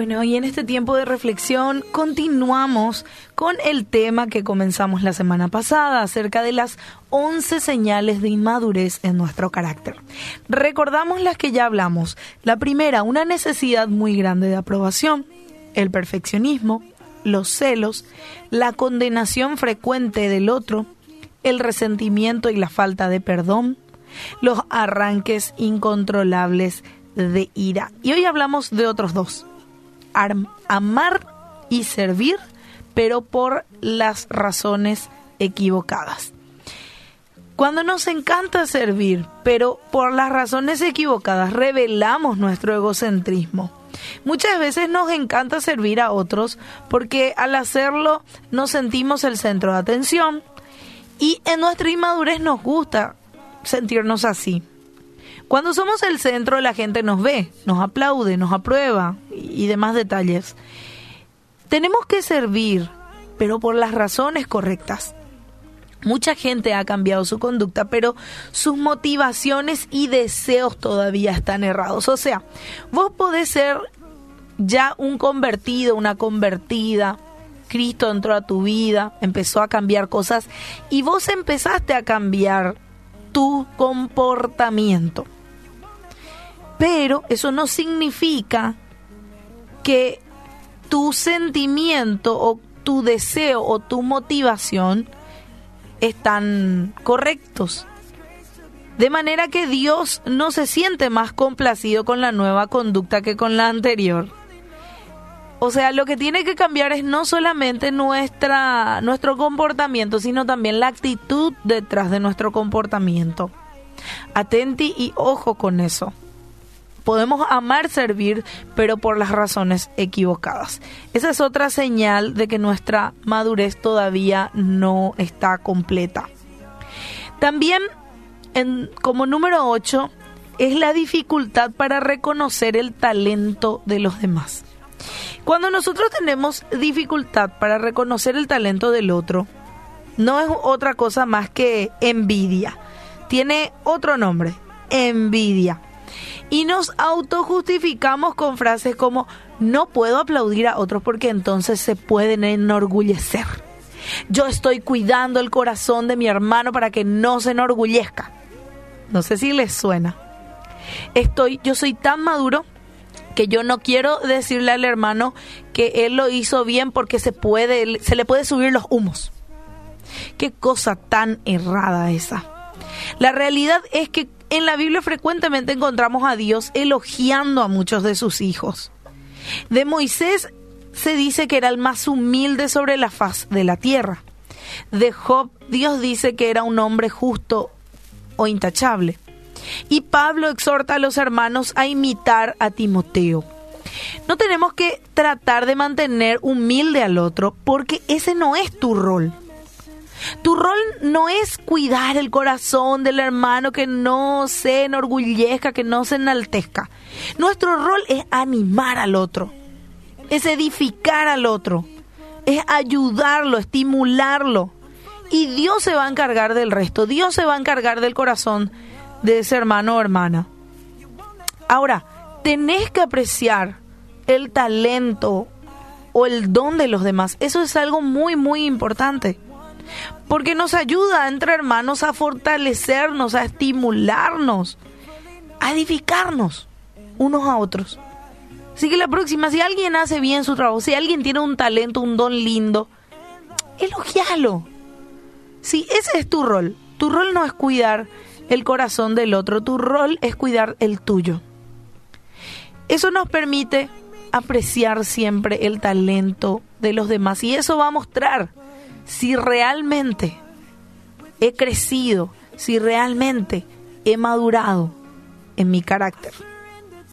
Bueno, y en este tiempo de reflexión continuamos con el tema que comenzamos la semana pasada acerca de las 11 señales de inmadurez en nuestro carácter. Recordamos las que ya hablamos. La primera, una necesidad muy grande de aprobación, el perfeccionismo, los celos, la condenación frecuente del otro, el resentimiento y la falta de perdón, los arranques incontrolables de ira. Y hoy hablamos de otros dos amar y servir, pero por las razones equivocadas. Cuando nos encanta servir, pero por las razones equivocadas, revelamos nuestro egocentrismo. Muchas veces nos encanta servir a otros porque al hacerlo nos sentimos el centro de atención y en nuestra inmadurez nos gusta sentirnos así. Cuando somos el centro, la gente nos ve, nos aplaude, nos aprueba y demás detalles. Tenemos que servir, pero por las razones correctas. Mucha gente ha cambiado su conducta, pero sus motivaciones y deseos todavía están errados. O sea, vos podés ser ya un convertido, una convertida. Cristo entró a tu vida, empezó a cambiar cosas y vos empezaste a cambiar tu comportamiento. Pero eso no significa que tu sentimiento o tu deseo o tu motivación están correctos. De manera que Dios no se siente más complacido con la nueva conducta que con la anterior. O sea, lo que tiene que cambiar es no solamente nuestra, nuestro comportamiento, sino también la actitud detrás de nuestro comportamiento. Atenti y ojo con eso podemos amar servir, pero por las razones equivocadas. Esa es otra señal de que nuestra madurez todavía no está completa. También, como número 8, es la dificultad para reconocer el talento de los demás. Cuando nosotros tenemos dificultad para reconocer el talento del otro, no es otra cosa más que envidia. Tiene otro nombre, envidia y nos autojustificamos con frases como no puedo aplaudir a otros porque entonces se pueden enorgullecer. Yo estoy cuidando el corazón de mi hermano para que no se enorgullezca. No sé si les suena. Estoy, yo soy tan maduro que yo no quiero decirle al hermano que él lo hizo bien porque se puede, se le puede subir los humos. Qué cosa tan errada esa. La realidad es que en la Biblia frecuentemente encontramos a Dios elogiando a muchos de sus hijos. De Moisés se dice que era el más humilde sobre la faz de la tierra. De Job, Dios dice que era un hombre justo o intachable. Y Pablo exhorta a los hermanos a imitar a Timoteo. No tenemos que tratar de mantener humilde al otro porque ese no es tu rol. Tu rol no es cuidar el corazón del hermano que no se enorgullezca, que no se enaltezca. Nuestro rol es animar al otro, es edificar al otro, es ayudarlo, estimularlo. Y Dios se va a encargar del resto, Dios se va a encargar del corazón de ese hermano o hermana. Ahora, tenés que apreciar el talento o el don de los demás. Eso es algo muy, muy importante porque nos ayuda entre hermanos a fortalecernos, a estimularnos, a edificarnos unos a otros. Así que la próxima, si alguien hace bien su trabajo, si alguien tiene un talento, un don lindo, elogialo. Sí, ese es tu rol. Tu rol no es cuidar el corazón del otro, tu rol es cuidar el tuyo. Eso nos permite apreciar siempre el talento de los demás y eso va a mostrar si realmente he crecido, si realmente he madurado en mi carácter.